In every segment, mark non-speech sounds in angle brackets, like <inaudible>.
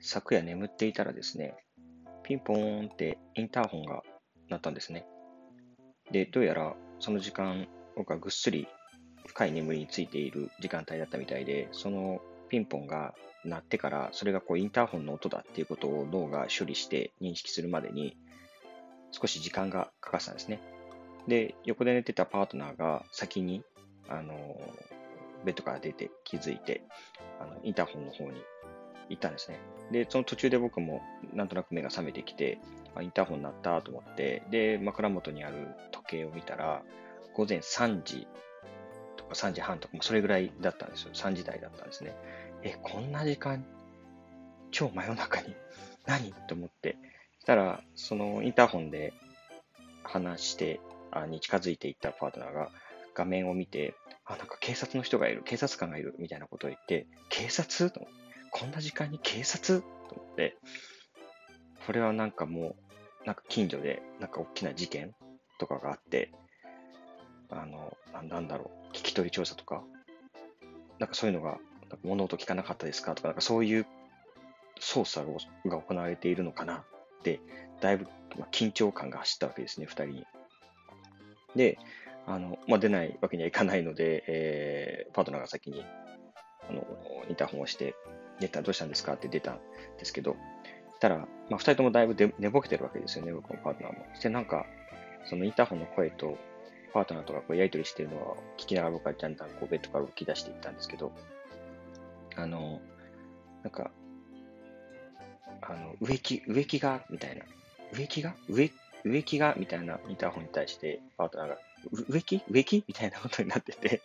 昨夜眠っていたらですね、ピンポーンってインターホンが鳴ったんですね。で、どうやらその時間、僕はぐっすり深い眠りについている時間帯だったみたいで、そのピンポンが鳴ってから、それがこうインターホンの音だっていうことを脳が処理して認識するまでに、少し時間がかかったんですね。で、横で寝てたパートナーが先に、あの、ベッドから出て気づいて、あの、インターホンの方に行ったんですね。で、その途中で僕もなんとなく目が覚めてきて、あインターホン鳴ったと思って、で、枕元にある時計を見たら、午前3時とか3時半とか、それぐらいだったんですよ。3時台だったんですね。え、こんな時間、超真夜中に何？と思って、したら、そのインターホンで話して、あに近づいていったパートナーが画面を見て、あ、なんか警察の人がいる、警察官がいる、みたいなことを言って、警察？と思ってこんな時間に警察？と思って、これはなんかもう、なんか近所で、なんか大きな事件とかがあって、あの、なんだろう、聞き取り調査とか、なんかそういうのが、物音聞かなかったですか？とか、なんかそういう捜査が行われているのかなって、だいぶ緊張感が走ったわけですね、二人に。で、あの、まあ、出ないわけにはいかないので、えー、パートナーが先に、あの、インターホンをして、出た、どうしたんですか？って出たんですけど、したら、まあ、二人ともだいぶ寝ぼけてるわけですよね、僕のパートナーも。して、なんか、そのインターホンの声と、パートナーとかこうやりとりしてるのを聞きながら僕はだんだんこうベッドから動き出していったんですけど、あの、なんか、あの、植木、植木が、みたいな。植木が？植植木が？みたいなインターホンに対して、パートナーが、植木植木みたいなことになってて、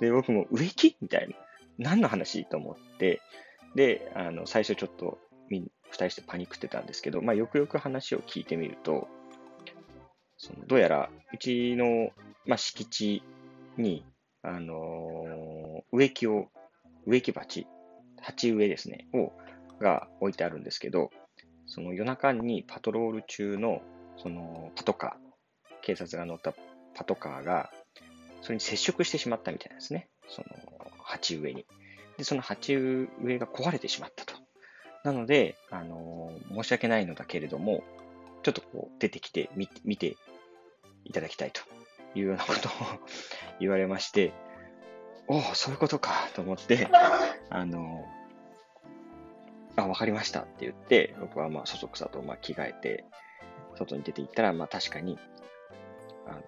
で、僕も植木みたいな。何の話？と思って、で、あの、最初ちょっと、二人してパニックってたんですけど、まあ、よくよく話を聞いてみると、そのどうやら、うちの、まあ、敷地に、あのー、植木を、植木鉢、鉢植えですね、を、が置いてあるんですけど、その夜中にパトロール中のそのパトカー、警察が乗ったパトカーが、それに接触してしまったみたいなんですね。その鉢植えに。で、その鉢植えが壊れてしまったと。なので、あのー、申し訳ないのだけれども、ちょっとこう出てきて見見ていただきたいというようなことを <laughs> 言われまして、おお、そういうことかと思って、あのー、あ、わかりましたって言って、僕はまあ、そそくさとまあ着替えて、外に出て行ったら、まあ確かに、あの、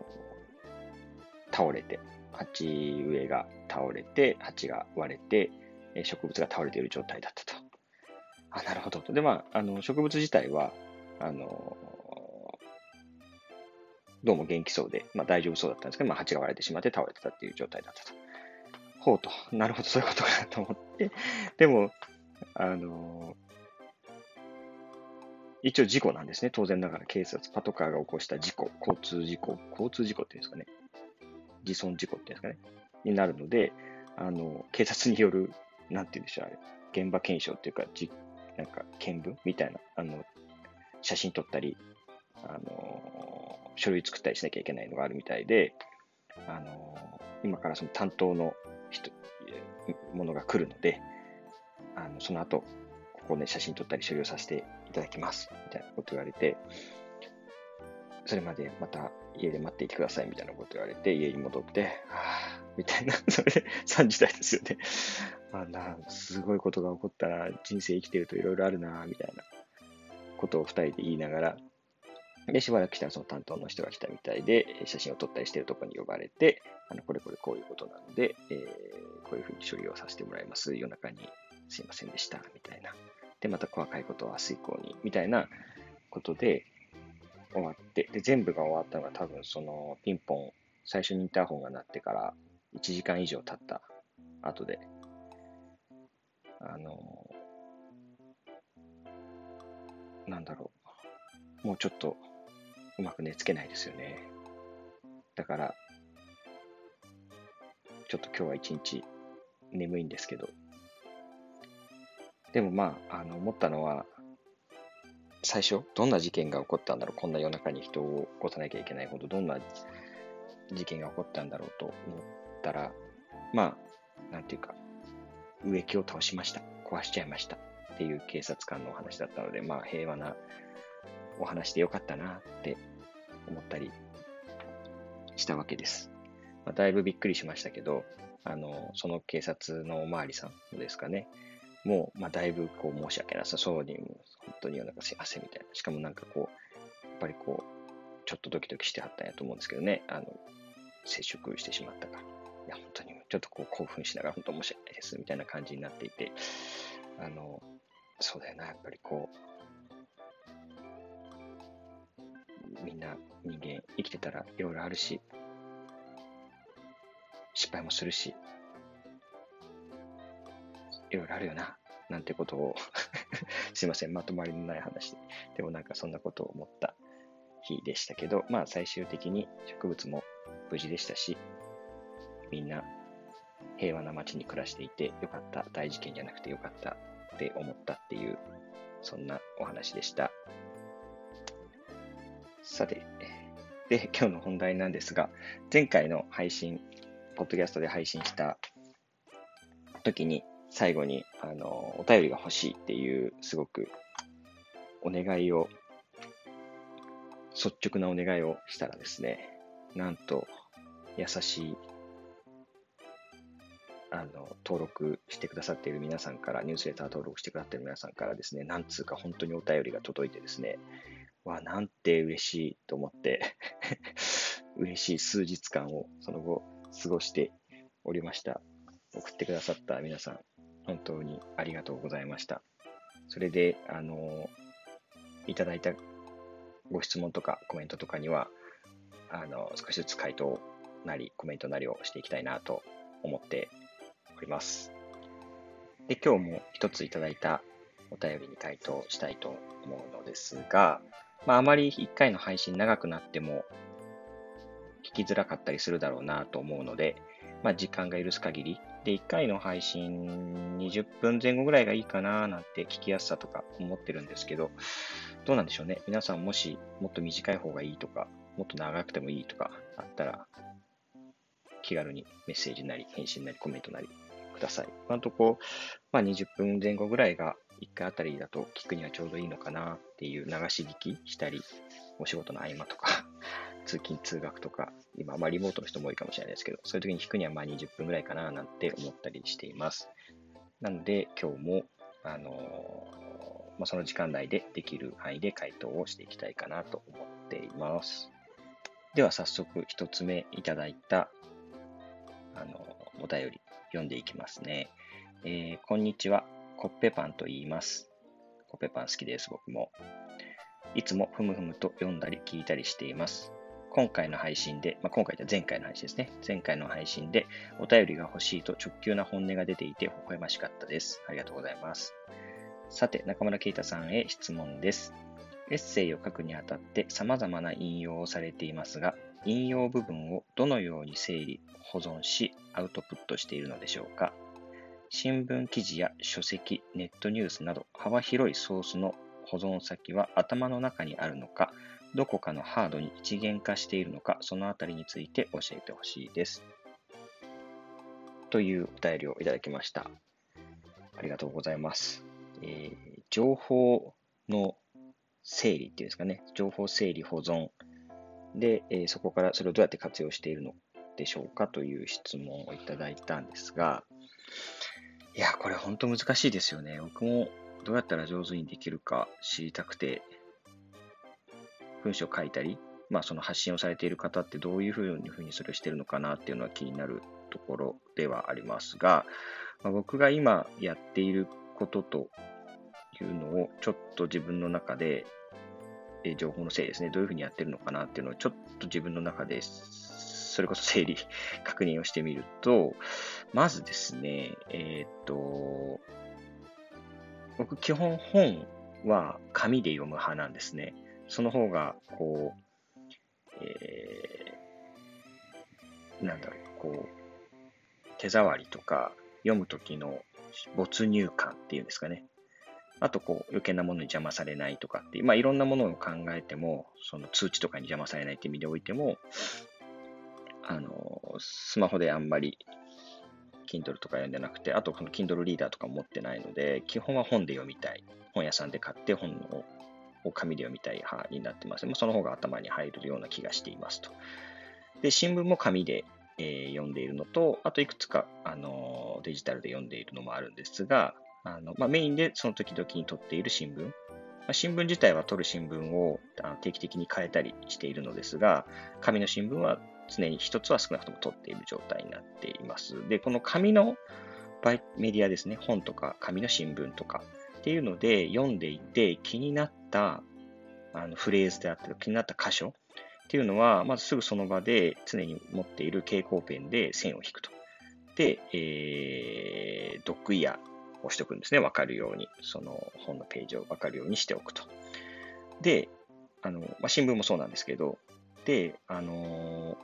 倒れて、鉢植えが倒れて、鉢が割れて、植物が倒れている状態だったと。あ、なるほど。で、まあ、あの、植物自体は、あの、どうも元気そうで、まあ大丈夫そうだったんですけど、まあ鉢が割れてしまって倒れてたっていう状態だったと。ほうと。なるほど、そういうことかなと思って。<laughs> でも、あの、一応事故なんですね。当然ながら警察、パトカーが起こした事故、交通事故、交通事故っていうんですかね。自損事故っていうんですかね。になるので、あの、警察による、なんて言うんでしょう、あれ。現場検証っていうか、じなんか、見分みたいな、あの、写真撮ったり、あの、書類作ったりしなきゃいけないのがあるみたいで、あの、今からその担当の人、ものが来るので、あの、その後、ここで写真撮ったり処理をさせていただきます。みたいなこと言われて、それまでまた家で待っていてくださいみたいなこと言われて、家に戻って、はぁ、みたいな、<laughs> それで3時台ですよね。<laughs> あな、すごいことが起こったら、人生生きてるといろいろあるな、みたいなことを2人で言いながら、で、しばらくしたらその担当の人が来たみたいで、写真を撮ったりしてるところに呼ばれて、あの、これこれこういうことなんで、えー、こういうふうに処理をさせてもらいます。夜中にすいませんでした、みたいな。で、また細かいことは明日以降に、みたいなことで終わって、で、全部が終わったのが多分そのピンポン、最初にインターホンが鳴ってから1時間以上経った後で、あの、なんだろう、もうちょっとうまく寝つけないですよね。だから、ちょっと今日は一日眠いんですけど、でもまあ、あの、思ったのは、最初、どんな事件が起こったんだろう、こんな夜中に人を起こさなきゃいけないほど、どんな事件が起こったんだろうと思ったら、まあ、なんていうか、植木を倒しました。壊しちゃいました。っていう警察官のお話だったので、まあ平和なお話でよかったなって思ったりしたわけです。まあ、だいぶびっくりしましたけど、あの、その警察のおまわりさんですかね、もう、まあ、だいぶこう申し訳なさそうに、本当になんかすいませんみたいな。しかもなんかこう、やっぱりこう、ちょっとドキドキしてはったんやと思うんですけどね、あの、接触してしまったから。いや、本当にちょっとこう興奮しながら本当申し訳ないですみたいな感じになっていて、あの、そうだよな、やっぱりこう、みんな人間生きてたらいろいろあるし、失敗もするし、いろいろあるよな、なんてことを <laughs> すいません、まとまりのない話で。でもなんかそんなことを思った日でしたけど、まあ最終的に植物も無事でしたし、みんな平和な街に暮らしていてよかった、大事件じゃなくてよかったって思ったっていう、そんなお話でした。さて、で、今日の本題なんですが、前回の配信、ポッドキャストで配信した時に、最後に、あの、お便りが欲しいっていう、すごく、お願いを、率直なお願いをしたらですね、なんと、優しいあの、登録してくださっている皆さんから、ニュースレター登録してくださっている皆さんからですね、なんつうか本当にお便りが届いてですね、わ、なんて嬉しいと思って <laughs> 嬉しい数日間をその後過ごしておりました。送ってくださった皆さん、本当にありがとうございました。それで、あの、いただいたご質問とかコメントとかには、あの、少しずつ回答なり、コメントなりをしていきたいなと思っております。で、今日も一ついただいたお便りに回答したいと思うのですが、まあ、あまり一回の配信長くなっても聞きづらかったりするだろうなと思うので、まあ、時間が許す限り、で、1回の配信20分前後ぐらいがいいかななんて聞きやすさとか思ってるんですけど、どうなんでしょうね。皆さんもしもっと短い方がいいとか、もっと長くてもいいとかあったら、気軽にメッセージなり、返信なり、コメントなりください。今のとこ、まあ、20分前後ぐらいが1回あたりだと聞くにはちょうどいいのかなっていう流し聞きしたり、お仕事の合間とか、通勤通学とか、今、まあリモートの人も多いかもしれないですけど、そういう時に聞くにはまあ20分ぐらいかななんて思ったりしています。なので、今日も、あの、まあ、その時間内でできる範囲で回答をしていきたいかなと思っています。では早速一つ目いただいた、あの、お便り読んでいきますね。えー、こんにちは。コッペパンと言います。コッペパン好きです、僕も。いつもふむふむと読んだり聞いたりしています。今回の配信で、まあ、今回で前回の配信ですね。前回の配信でお便りが欲しいと直球な本音が出ていて微笑ましかったです。ありがとうございます。さて、中村啓太さんへ質問です。エッセイを書くにあたって様々な引用をされていますが、引用部分をどのように整理、保存し、アウトプットしているのでしょうか新聞記事や書籍、ネットニュースなど幅広いソースの保存先は頭の中にあるのか、どこかのハードに一元化しているのか、そのあたりについて教えてほしいです。というお便りをいただきました。ありがとうございます。えー、情報の整理っていうんですかね、情報整理保存で、えー、そこからそれをどうやって活用しているのでしょうかという質問をいただいたんですが、いや、これ本当難しいですよね。僕もどうやったら上手にできるか知りたくて、文章を書いたり、まあ、その発信をされている方ってどういうふうにそれをしてるのかなっていうのは気になるところではありますが、まあ、僕が今やっていることというのをちょっと自分の中で、え情報の整理ですね、どういうふうにやってるのかなっていうのをちょっと自分の中でそれこそ整理、<laughs> 確認をしてみると、まずですね、えっ、と、僕基本本は紙で読む派なんですね。その方が、こう、えー、なんだろう、こう、手触りとか、読むときの没入感っていうんですかね。あと、こう、余計なものに邪魔されないとかっていう、まあ、いろんなものを考えても、その通知とかに邪魔されないって意味でおいても、あの、スマホであんまり Kindle とか読んでなくて、あとこの Kindle リーダーとか持ってないので、基本は本で読みたい。本屋さんで買って本をを紙で読みたい派になってます。その方が頭に入るような気がしていますと。で、新聞も紙で、えー、読んでいるのと、あといくつか、あのデジタルで読んでいるのもあるんですが、あのまあ、メインでその時々に撮っている新聞、まあ、新聞自体は撮る新聞を定期的に変えたりしているのですが、紙の新聞は常に一つは少なくとも撮っている状態になっています。で、この紙のメディアですね、本とか紙の新聞とかっていうので読んでいて気になったあのフレーズであったり気になった箇所っていうのは、まずすぐその場で常に持っている蛍光ペンで線を引くと。で、えー、ドッグイヤーをしておくんですね。わかるように。その本のページをわかるようにしておくと。で、あの、まあ、新聞もそうなんですけど、で、あのー、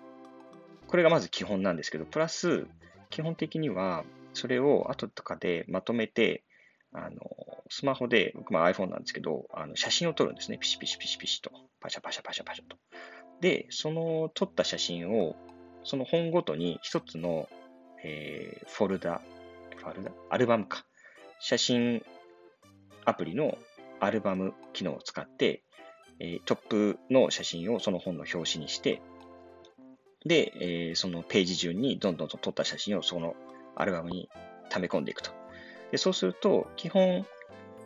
これがまず基本なんですけど、プラス、基本的には、それを後とかでまとめて、あの、スマホで、僕も iPhone なんですけど、あの写真を撮るんですね。ピシピシピシピシと。パシャパシャパシャパシャと。で、その撮った写真を、その本ごとに一つの、えー、フォルダ、フォルダ？アルバムか。写真アプリのアルバム機能を使って、えー、トップの写真をその本の表紙にして、で、えー、そのページ順にどんどんと撮った写真をそのアルバムに溜め込んでいくと。でそうすると、基本、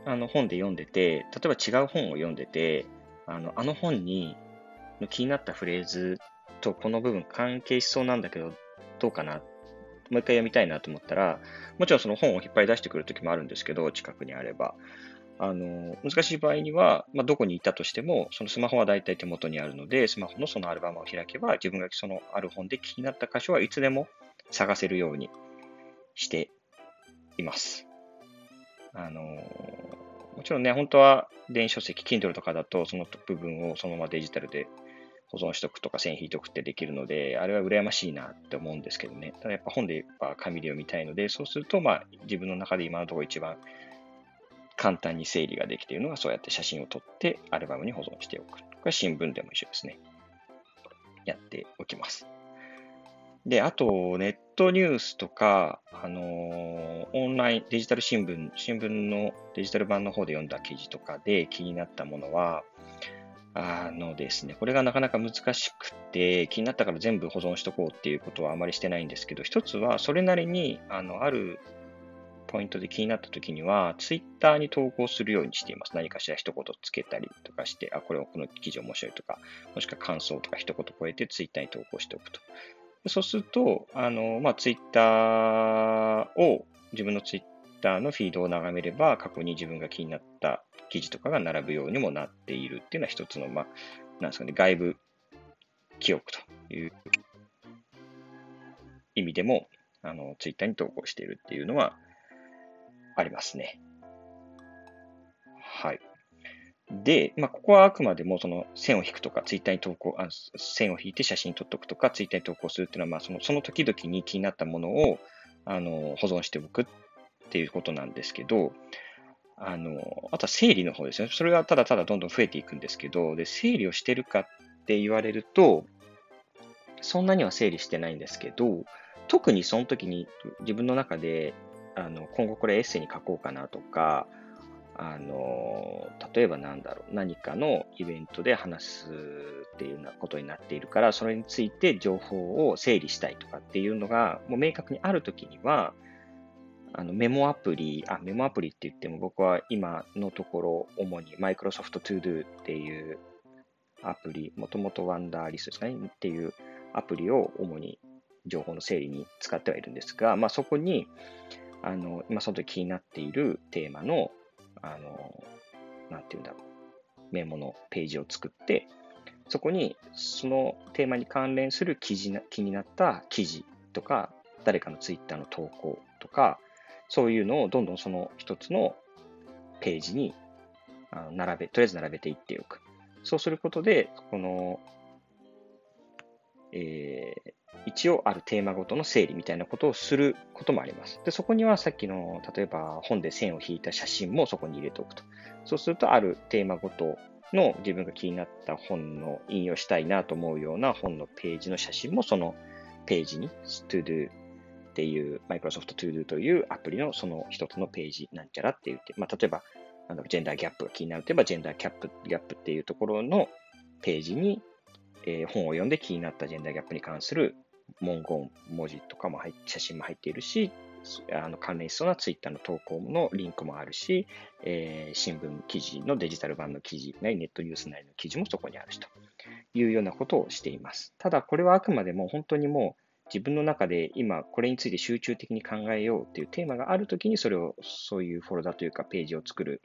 あの本で読んでて、例えば違う本を読んでて、あのあの本に気になったフレーズとこの部分関係しそうなんだけど、どうかなもう一回読みたいなと思ったら、もちろんその本を引っ張り出してくるときもあるんですけど、近くにあれば。あの、難しい場合には、まあ、どこにいたとしても、そのスマホは大体手元にあるので、スマホのそのアルバムを開けば、自分がそのある本で気になった箇所はいつでも探せるようにしています。あの、もちろんね、本当は電子書籍、Kindle とかだと、その部分をそのままデジタルで保存しとくとか線引いとくってできるので、あれは羨ましいなって思うんですけどね。ただやっぱ本でやっぱ紙で読みたいので、そうすると、まあ自分の中で今のところ一番簡単に整理ができているのが、そうやって写真を撮ってアルバムに保存しておく。これ新聞でも一緒ですね。やっておきます。で、あと、ネットニュースとか、あのー、オンライン、デジタル新聞、新聞のデジタル版の方で読んだ記事とかで気になったものは、あのですね、これがなかなか難しくて、気になったから全部保存しとこうっていうことはあまりしてないんですけど、一つはそれなりに、あの、あるポイントで気になった時には、ツイッターに投稿するようにしています。何かしら一言つけたりとかして、あ、これ、この記事面白いとか、もしくは感想とか一言超えてツイッターに投稿しておくと。そうすると、あの、まあ、ツイッターを、自分のツイッターのフィードを眺めれば、過去に自分が気になった記事とかが並ぶようにもなっているっていうのは一つの、まあ、なんですかね、外部記憶という意味でも、あの、ツイッターに投稿しているっていうのはありますね。はい。で、まあ、ここはあくまでもその線を引くとか、ツイッターに投稿、あ線を引いて写真撮っておくとか、ツイッターに投稿するっていうのは、まあ、そのその時々に気になったものをあの保存しておくっていうことなんですけど、あの、あとは整理の方ですね。それがただただどんどん増えていくんですけど、で、整理をしてるかって言われると、そんなには整理してないんですけど、特にその時に自分の中で、あの、今後これエッセイに書こうかなとか、あの、例えばなんだろう、何かのイベントで話すっていうようなことになっているから、それについて情報を整理したいとかっていうのが、もう明確にあるときには、あのメモアプリ、あ、メモアプリって言っても僕は今のところ主に Microsoft To Do っていうアプリ、もともと Wonderlist ですかねっていうアプリを主に情報の整理に使ってはいるんですが、まあそこに、あの、今その時気になっているテーマのあの、なんていうんだろう、メモのページを作って、そこにそのテーマに関連する記事な気になった記事とか、誰かのツイッターの投稿とか、そういうのをどんどんその一つのページに並べ、とりあえず並べていっておく。そうすることで、この、えー、一応あるテーマごとの整理みたいなことをすることもあります。で、そこにはさっきの、例えば本で線を引いた写真もそこに入れておくと。そうすると、あるテーマごとの自分が気になった本の引用したいなと思うような本のページの写真もそのページに to do っていう Microsoft To Do というアプリのその一つのページなんちゃらって言って、まあ、例えば、なんだろジェンダーギャップが気になるといえば、ジェンダーキャップ、ギャップっていうところのページに、えー、本を読んで気になったジェンダーギャップに関する文言、文字とかも入写真も入っているし、あの関連しそうなツイッターの投稿のリンクもあるし、えー、新聞記事のデジタル版の記事なり、ネットニュースなりの記事もそこにあるしというようなことをしています。ただ、これはあくまでも本当にもう自分の中で今これについて集中的に考えようっていうテーマがあるときにそれを、そういうフォルダというかページを作る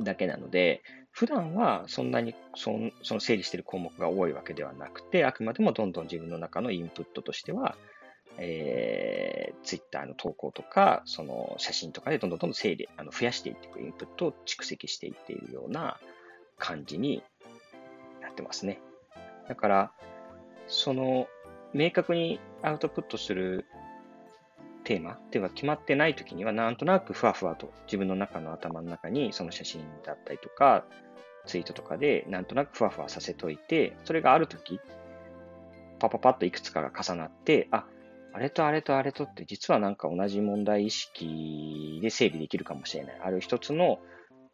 だけなので、普段はそんなにそのその整理している項目が多いわけではなくて、あくまでもどんどん自分の中のインプットとしては、えー、ツイッターの投稿とか、その写真とかでどんどんどんどん整理、あの増やしていっていくインプットを蓄積していっているような感じになってますね。だから、その、明確にアウトプットするテーマでは決まってないときには、なんとなくふわふわと自分の中の頭の中にその写真だったりとか、ツイートとかでなんとなくふわふわさせといて、それがあるとき、パパパッといくつかが重なって、あ、あれとあれとあれとって実はなんか同じ問題意識で整理できるかもしれない。ある一つの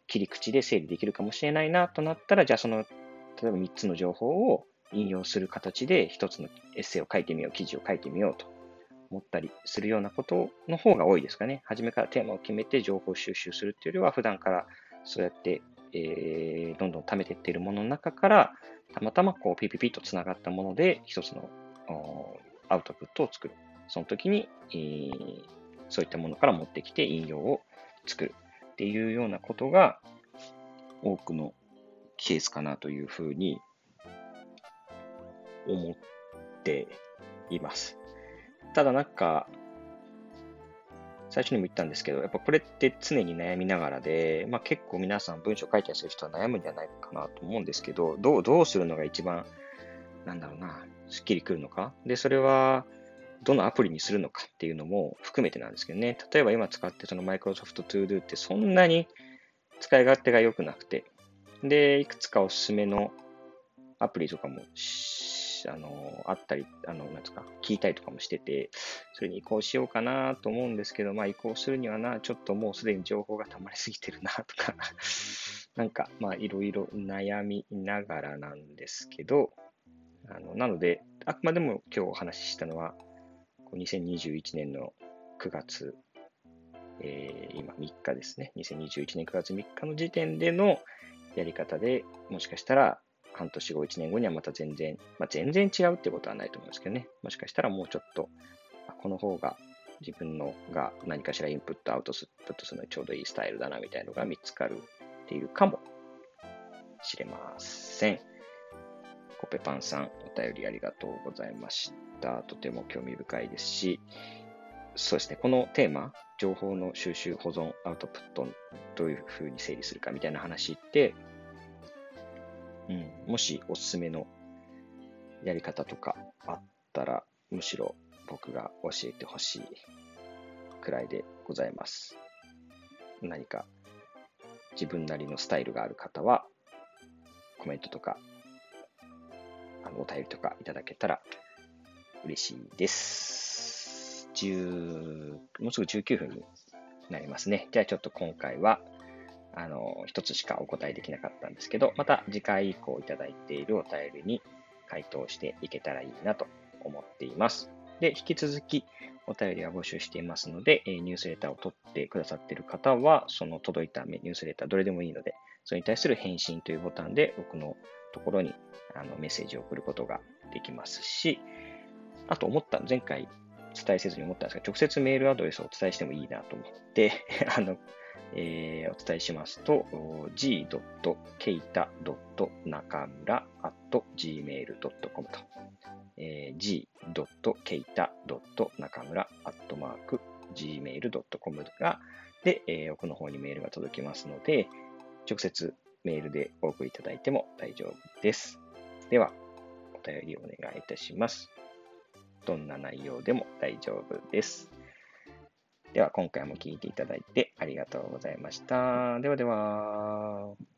切り口で整理できるかもしれないなとなったら、じゃあその、例えば3つの情報を引用する形で一つのエッセイを書いてみよう、記事を書いてみようと思ったりするようなことの方が多いですかね。初めからテーマを決めて情報収集するっていうよりは、普段からそうやって、えー、どんどん貯めていっているものの中から、たまたまこうピピピッとつながったもので、一つのアウトプットを作る。その時に、えー、そういったものから持ってきて引用を作るっていうようなことが多くのケースかなというふうに思っています。ただなんか、最初にも言ったんですけど、やっぱこれって常に悩みながらで、まあ結構皆さん文章書いたりする人は悩むんじゃないかなと思うんですけど、どう、どうするのが一番、なんだろうな、すっきりくるのか？で、それは、どのアプリにするのかっていうのも含めてなんですけどね。例えば今使ってその Microsoft To Do ってそんなに使い勝手が良くなくて、で、いくつかおすすめのアプリとかも、あの、あったり、あの、なんですか、聞いたりとかもしてて、それに移行しようかなと思うんですけど、まあ移行するにはな、ちょっともうすでに情報が溜まりすぎてるなとかなんか、まあいろいろ悩みながらなんですけど、あの、なので、あくまでも今日お話ししたのは、2021年の9月、えー、今3日ですね。2021年9月3日の時点でのやり方で、もしかしたら半年後、1年後にはまた全然、まあ、全然違うってことはないと思うんですけどね。もしかしたらもうちょっと、この方が自分のが何かしらインプットアウトプットするのにちょうどいいスタイルだなみたいなのが見つかるっていうかもしれません。コペパンさん、お便りありがとうございました。とても興味深いですし、そうですね、このテーマ、情報の収集、保存、アウトプット、どういうふうに整理するかみたいな話って、うん、もしおすすめのやり方とかあったら、むしろ僕が教えてほしいくらいでございます。何か自分なりのスタイルがある方は、コメントとかあの、お便りとかいただけたら嬉しいです。10、もうすぐ19分になりますね。じゃあちょっと今回は、あの、一つしかお答えできなかったんですけど、また次回以降いただいているお便りに回答していけたらいいなと思っています。で、引き続きお便りは募集していますので、ニュースレターを取ってくださっている方は、その届いたニュースレターどれでもいいので、それに対する返信というボタンで僕のところにあのメッセージを送ることができますし、あと思った、前回伝えせずに思ったんですが、直接メールアドレスをお伝えしてもいいなと思って、<laughs> あの、えー、お伝えしますと、g.keita.nakamura.gmail.com と、えー、g.keita.nakamura.gmail.com が、で、えー、奥の方にメールが届きますので、直接メールでお送りいただいても大丈夫です。では、お便りお願いいたします。どんな内容でも大丈夫です。では、今回も聴いていただいてありがとうございました。ではでは。